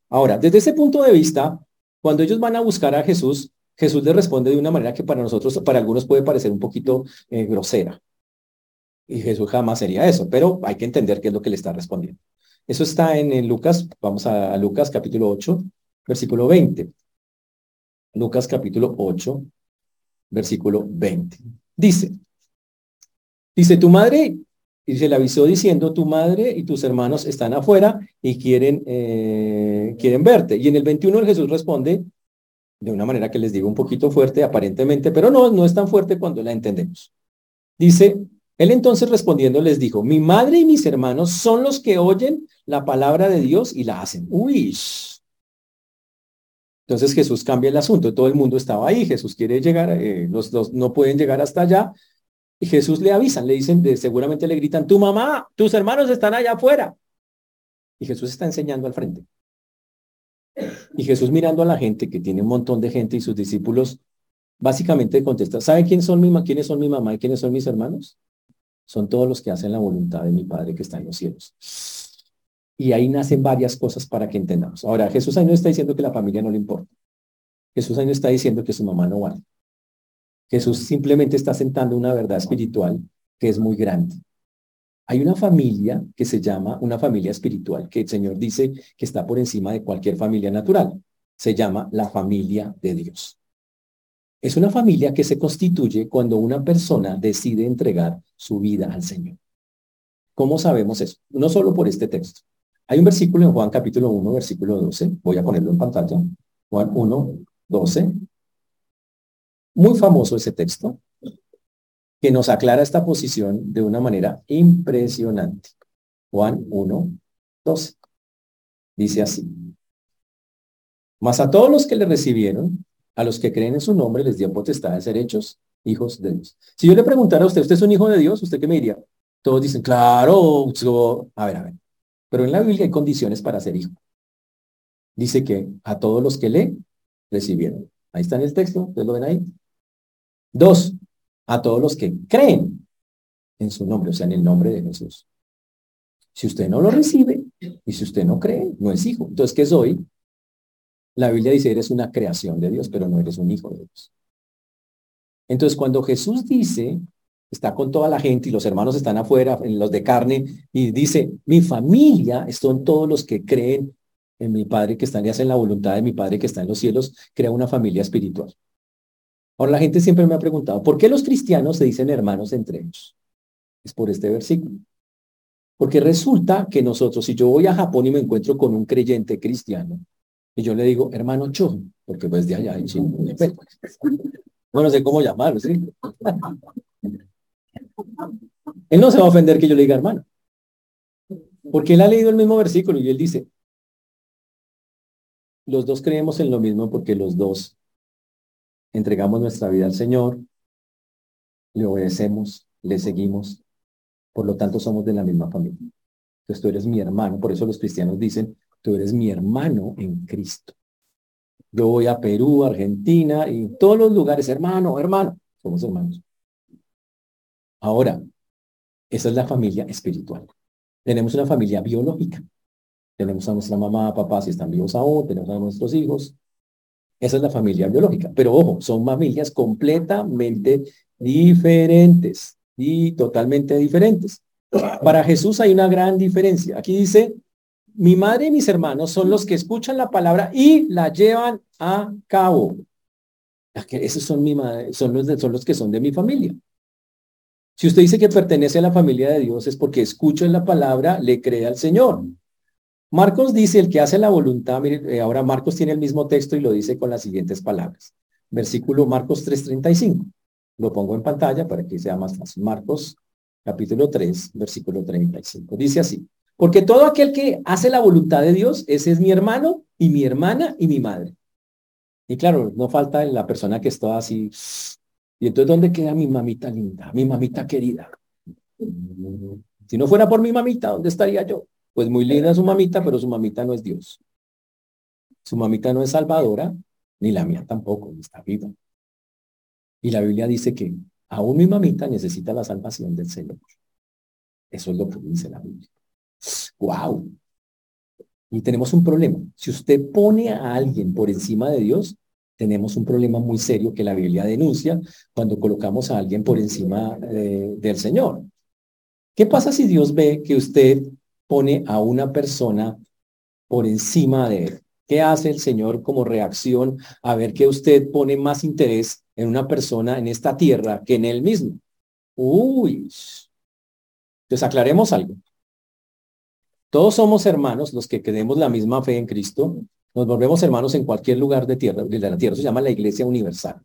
Ahora, desde ese punto de vista, cuando ellos van a buscar a Jesús, Jesús les responde de una manera que para nosotros, para algunos puede parecer un poquito eh, grosera. Y Jesús jamás sería eso, pero hay que entender qué es lo que le está respondiendo. Eso está en, Lucas, vamos a, a Lucas capítulo 8, versículo 20. Lucas capítulo 8, versículo 20. Dice, dice tu madre, y se le avisó diciendo, tu madre y tus hermanos están afuera y quieren, eh, quieren verte. Y en el 21 Jesús responde de una manera que les digo un poquito fuerte aparentemente, pero no, no es tan fuerte cuando la entendemos. Dice, él entonces respondiendo les dijo, mi madre y mis hermanos son los que oyen la palabra de Dios y la hacen. Uy, entonces Jesús cambia el asunto, todo el mundo estaba ahí, Jesús quiere llegar, eh, los dos no pueden llegar hasta allá, y Jesús le avisan, le dicen, seguramente le gritan, tu mamá, tus hermanos están allá afuera. Y Jesús está enseñando al frente. Y Jesús mirando a la gente, que tiene un montón de gente y sus discípulos, básicamente contesta, ¿sabe quién son mi, quiénes son mi mamá y quiénes son mis hermanos? Son todos los que hacen la voluntad de mi Padre que está en los cielos. Y ahí nacen varias cosas para que entendamos. Ahora, Jesús ahí no está diciendo que la familia no le importa. Jesús ahí no está diciendo que su mamá no vale. Jesús simplemente está sentando una verdad espiritual que es muy grande. Hay una familia que se llama una familia espiritual, que el Señor dice que está por encima de cualquier familia natural. Se llama la familia de Dios. Es una familia que se constituye cuando una persona decide entregar su vida al Señor. ¿Cómo sabemos eso? No solo por este texto. Hay un versículo en Juan capítulo 1, versículo 12. Voy a ponerlo en pantalla. Juan 1, 12. Muy famoso ese texto que nos aclara esta posición de una manera impresionante. Juan 1, 12. Dice así. Mas a todos los que le recibieron, a los que creen en su nombre, les dio potestad de ser hechos hijos de Dios. Si yo le preguntara a usted, ¿usted es un hijo de Dios? ¿Usted qué me diría? Todos dicen, claro, a ver, a ver. Pero en la Biblia hay condiciones para ser hijo. Dice que a todos los que le recibieron. Ahí está en el texto, ustedes lo ven ahí. Dos, a todos los que creen en su nombre, o sea, en el nombre de Jesús. Si usted no lo recibe y si usted no cree, no es hijo. Entonces, ¿qué soy? La Biblia dice, eres una creación de Dios, pero no eres un hijo de Dios. Entonces, cuando Jesús dice, está con toda la gente y los hermanos están afuera, en los de carne, y dice, mi familia son todos los que creen en mi Padre que están y hacen la voluntad de mi Padre que está en los cielos, crea una familia espiritual. Ahora, la gente siempre me ha preguntado, ¿por qué los cristianos se dicen hermanos entre ellos? Es por este versículo. Porque resulta que nosotros, si yo voy a Japón y me encuentro con un creyente cristiano, y yo le digo, hermano Cho, porque pues de allá en Chile. Bueno, sé cómo llamarlo, ¿sí? Él no se va a ofender que yo le diga hermano. Porque él ha leído el mismo versículo y él dice, los dos creemos en lo mismo porque los dos entregamos nuestra vida al Señor, le obedecemos, le seguimos, por lo tanto somos de la misma familia. Entonces tú eres mi hermano, por eso los cristianos dicen, tú eres mi hermano en Cristo. Yo voy a Perú, Argentina y en todos los lugares, hermano, hermano, somos hermanos. Ahora, esa es la familia espiritual. Tenemos una familia biológica. Tenemos a nuestra mamá, papá, si están vivos aún, tenemos a nuestros hijos. Esa es la familia biológica. Pero ojo, son familias completamente diferentes y totalmente diferentes. Para Jesús hay una gran diferencia. Aquí dice, mi madre y mis hermanos son los que escuchan la palabra y la llevan a cabo. Esos son, mi madre, son, los son los que son de mi familia. Si usted dice que pertenece a la familia de Dios es porque escucha la palabra, le cree al Señor. Marcos dice, el que hace la voluntad, mire, eh, ahora Marcos tiene el mismo texto y lo dice con las siguientes palabras. Versículo Marcos 3.35. Lo pongo en pantalla para que sea más fácil. Marcos capítulo 3, versículo 35. Dice así. Porque todo aquel que hace la voluntad de Dios, ese es mi hermano y mi hermana y mi madre. Y claro, no falta la persona que está así. Y entonces, ¿dónde queda mi mamita linda, mi mamita querida? Si no fuera por mi mamita, ¿dónde estaría yo? Pues muy linda su mamita, pero su mamita no es Dios. Su mamita no es salvadora, ni la mía tampoco, está viva. Y la Biblia dice que aún mi mamita necesita la salvación del Señor. Eso es lo que dice la Biblia. ¡Wow! Y tenemos un problema. Si usted pone a alguien por encima de Dios, tenemos un problema muy serio que la Biblia denuncia cuando colocamos a alguien por encima eh, del Señor. ¿Qué pasa si Dios ve que usted pone a una persona por encima de él? ¿Qué hace el Señor como reacción a ver que usted pone más interés en una persona en esta tierra que en él mismo? Uy. Entonces aclaremos algo. Todos somos hermanos, los que tenemos la misma fe en Cristo, nos volvemos hermanos en cualquier lugar de, tierra, de la tierra. se llama la iglesia universal.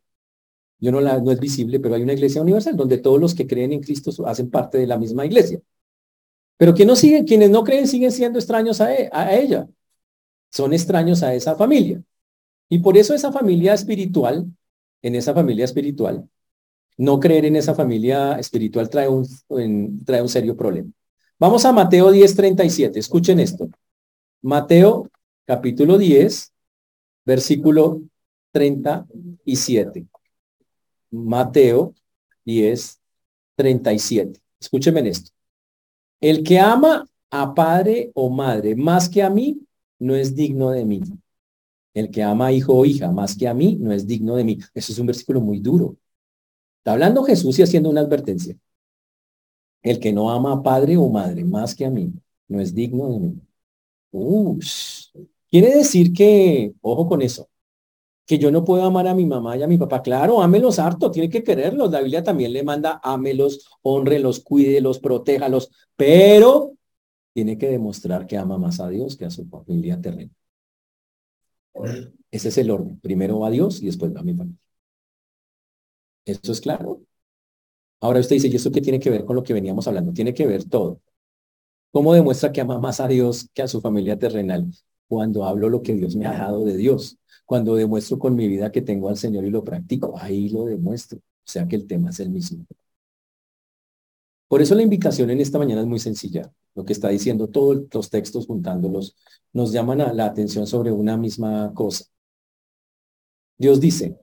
Yo no, la, no es visible, pero hay una iglesia universal donde todos los que creen en Cristo hacen parte de la misma iglesia. Pero quienes no, creen siguen siendo extraños a, e, a ella. Son extraños a esa familia. Y por eso esa familia espiritual, en esa familia espiritual, no creer en esa familia espiritual trae un, trae un serio problema. Vamos a Mateo 10:37. Escuchen esto. Mateo capítulo 10, versículo 37. Mateo 10, 37. Escúchenme esto. El que ama a padre o madre más que a mí, no es digno de mí. El que ama a hijo o hija más que a mí, no es digno de mí. Eso es un versículo muy duro. Está hablando Jesús y haciendo una advertencia. El que no ama a padre o madre más que a mí, no es digno de mí. quiere decir que, ojo con eso, que yo no puedo amar a mi mamá y a mi papá. Claro, ámelos harto, tiene que quererlos. La Biblia también le manda ámelos, honrelos, cuídelos, protéjalos, pero tiene que demostrar que ama más a Dios que a su familia terrena. Ese es el orden. Primero a Dios y después a mi familia. Esto es claro. Ahora usted dice, ¿y eso qué tiene que ver con lo que veníamos hablando? Tiene que ver todo. ¿Cómo demuestra que ama más a Dios que a su familia terrenal? Cuando hablo lo que Dios me ha dado de Dios, cuando demuestro con mi vida que tengo al Señor y lo practico, ahí lo demuestro. O sea que el tema es el mismo. Por eso la invitación en esta mañana es muy sencilla. Lo que está diciendo todos los textos juntándolos nos llaman a la atención sobre una misma cosa. Dios dice,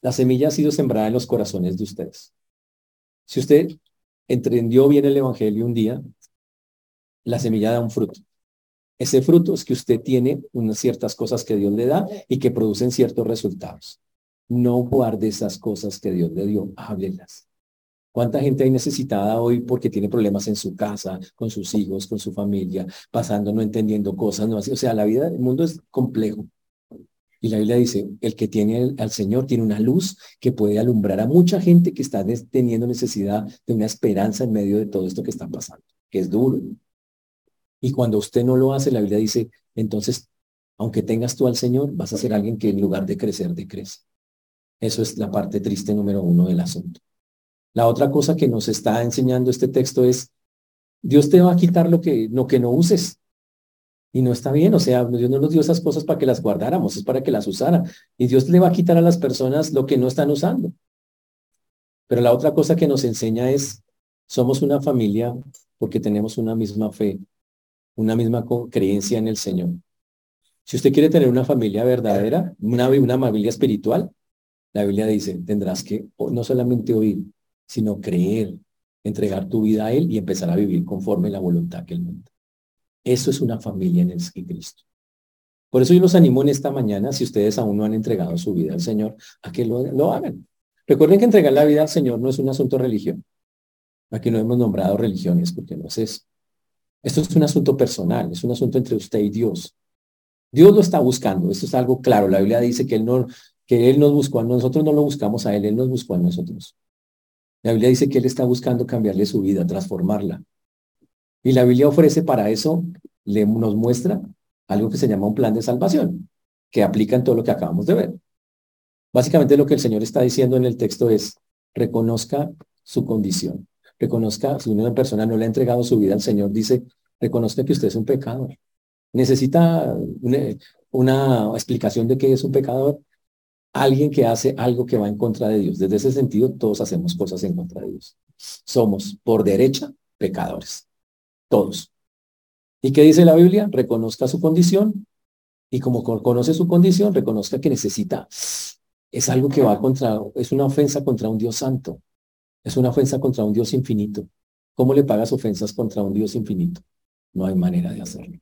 la semilla ha sido sembrada en los corazones de ustedes. Si usted entendió bien el Evangelio un día, la semilla da un fruto. Ese fruto es que usted tiene unas ciertas cosas que Dios le da y que producen ciertos resultados. No guarde esas cosas que Dios le dio, háblelas. ¿Cuánta gente hay necesitada hoy porque tiene problemas en su casa, con sus hijos, con su familia, pasando, no entendiendo cosas? No, o sea, la vida, el mundo es complejo. Y la Biblia dice, el que tiene al Señor tiene una luz que puede alumbrar a mucha gente que está teniendo necesidad de una esperanza en medio de todo esto que está pasando, que es duro. Y cuando usted no lo hace, la Biblia dice, entonces, aunque tengas tú al Señor, vas a ser alguien que en lugar de crecer, decrece. Eso es la parte triste número uno del asunto. La otra cosa que nos está enseñando este texto es, Dios te va a quitar lo que, lo que no uses. Y no está bien, o sea, Dios no nos dio esas cosas para que las guardáramos, es para que las usara. Y Dios le va a quitar a las personas lo que no están usando. Pero la otra cosa que nos enseña es, somos una familia porque tenemos una misma fe, una misma creencia en el Señor. Si usted quiere tener una familia verdadera, una, una familia espiritual, la Biblia dice, tendrás que no solamente oír, sino creer, entregar tu vida a Él y empezar a vivir conforme la voluntad que Él manda. Eso es una familia en el Cristo. Por eso yo los animo en esta mañana, si ustedes aún no han entregado su vida al Señor, a que lo, lo hagan. Recuerden que entregar la vida al Señor no es un asunto religión. Aquí no hemos nombrado religiones porque no es eso. Esto es un asunto personal, es un asunto entre usted y Dios. Dios lo está buscando, esto es algo claro. La Biblia dice que Él, no, que él nos buscó a nosotros, no lo buscamos a Él, Él nos buscó a nosotros. La Biblia dice que Él está buscando cambiarle su vida, transformarla. Y la Biblia ofrece para eso, le, nos muestra algo que se llama un plan de salvación, que aplica en todo lo que acabamos de ver. Básicamente lo que el Señor está diciendo en el texto es, reconozca su condición. Reconozca, si una persona no le ha entregado su vida al Señor, dice, reconozca que usted es un pecador. Necesita una, una explicación de qué es un pecador alguien que hace algo que va en contra de Dios. Desde ese sentido, todos hacemos cosas en contra de Dios. Somos, por derecha, pecadores. Todos. ¿Y qué dice la Biblia? Reconozca su condición y como conoce su condición, reconozca que necesita. Es algo que va contra, es una ofensa contra un Dios santo. Es una ofensa contra un Dios infinito. ¿Cómo le pagas ofensas contra un Dios infinito? No hay manera de hacerlo.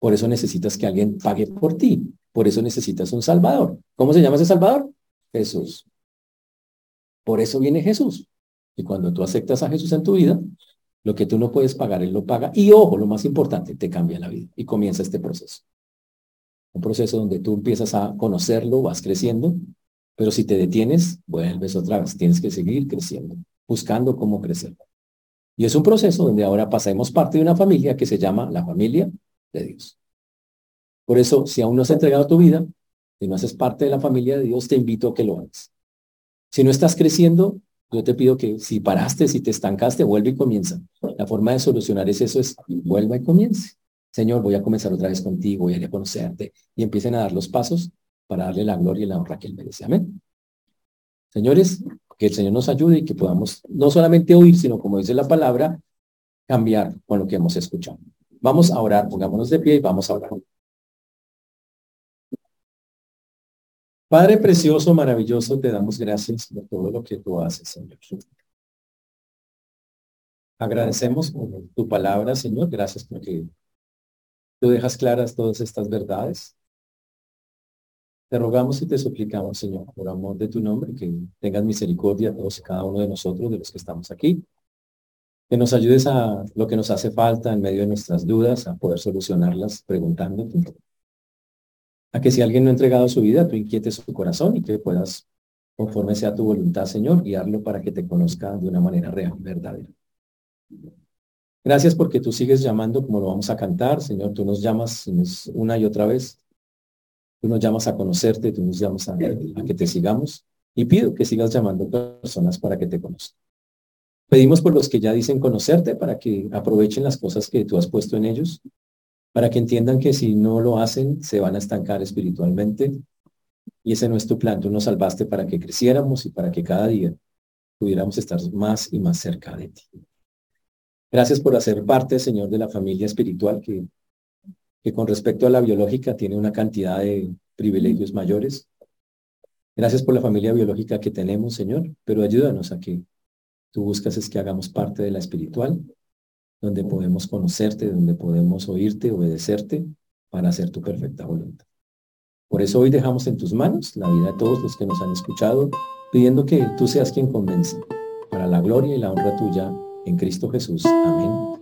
Por eso necesitas que alguien pague por ti. Por eso necesitas un Salvador. ¿Cómo se llama ese Salvador? Jesús. Por eso viene Jesús. Y cuando tú aceptas a Jesús en tu vida, lo que tú no puedes pagar, Él lo paga. Y ojo, lo más importante, te cambia la vida. Y comienza este proceso. Un proceso donde tú empiezas a conocerlo, vas creciendo, pero si te detienes, vuelves otra vez. Tienes que seguir creciendo, buscando cómo crecer. Y es un proceso donde ahora pasamos parte de una familia que se llama la familia de Dios. Por eso, si aún no has entregado tu vida, si no haces parte de la familia de Dios, te invito a que lo hagas. Si no estás creciendo, yo te pido que si paraste, si te estancaste, vuelve y comienza. La forma de solucionar es eso, es vuelva y comience. Señor, voy a comenzar otra vez contigo, voy a conocerte y empiecen a dar los pasos para darle la gloria y la honra que Él merece. Amén. Señores, que el Señor nos ayude y que podamos no solamente oír, sino como dice la palabra, cambiar con lo que hemos escuchado. Vamos a orar, pongámonos de pie y vamos a orar. Padre precioso, maravilloso, te damos gracias por todo lo que tú haces, Señor. Agradecemos tu palabra, Señor. Gracias porque tú dejas claras todas estas verdades. Te rogamos y te suplicamos, Señor, por amor de tu nombre, que tengas misericordia a todos y cada uno de nosotros, de los que estamos aquí. Que nos ayudes a lo que nos hace falta en medio de nuestras dudas, a poder solucionarlas preguntándote a que si alguien no ha entregado su vida, tú inquietes su corazón y que puedas, conforme sea tu voluntad, Señor, guiarlo para que te conozca de una manera real, verdadera. Gracias porque tú sigues llamando como lo vamos a cantar, Señor, tú nos llamas una y otra vez. Tú nos llamas a conocerte, tú nos llamas a, a que te sigamos y pido que sigas llamando personas para que te conozcan. Pedimos por los que ya dicen conocerte para que aprovechen las cosas que tú has puesto en ellos, para que entiendan que si no lo hacen se van a estancar espiritualmente. Y ese no es tu plan, tú nos salvaste para que creciéramos y para que cada día pudiéramos estar más y más cerca de ti. Gracias por hacer parte, Señor, de la familia espiritual que, que con respecto a la biológica tiene una cantidad de privilegios mayores. Gracias por la familia biológica que tenemos, Señor, pero ayúdanos a que tú buscas es que hagamos parte de la espiritual, donde podemos conocerte, donde podemos oírte, obedecerte para hacer tu perfecta voluntad. Por eso hoy dejamos en tus manos la vida de todos los que nos han escuchado, pidiendo que tú seas quien convence, para la gloria y la honra tuya en Cristo Jesús. Amén.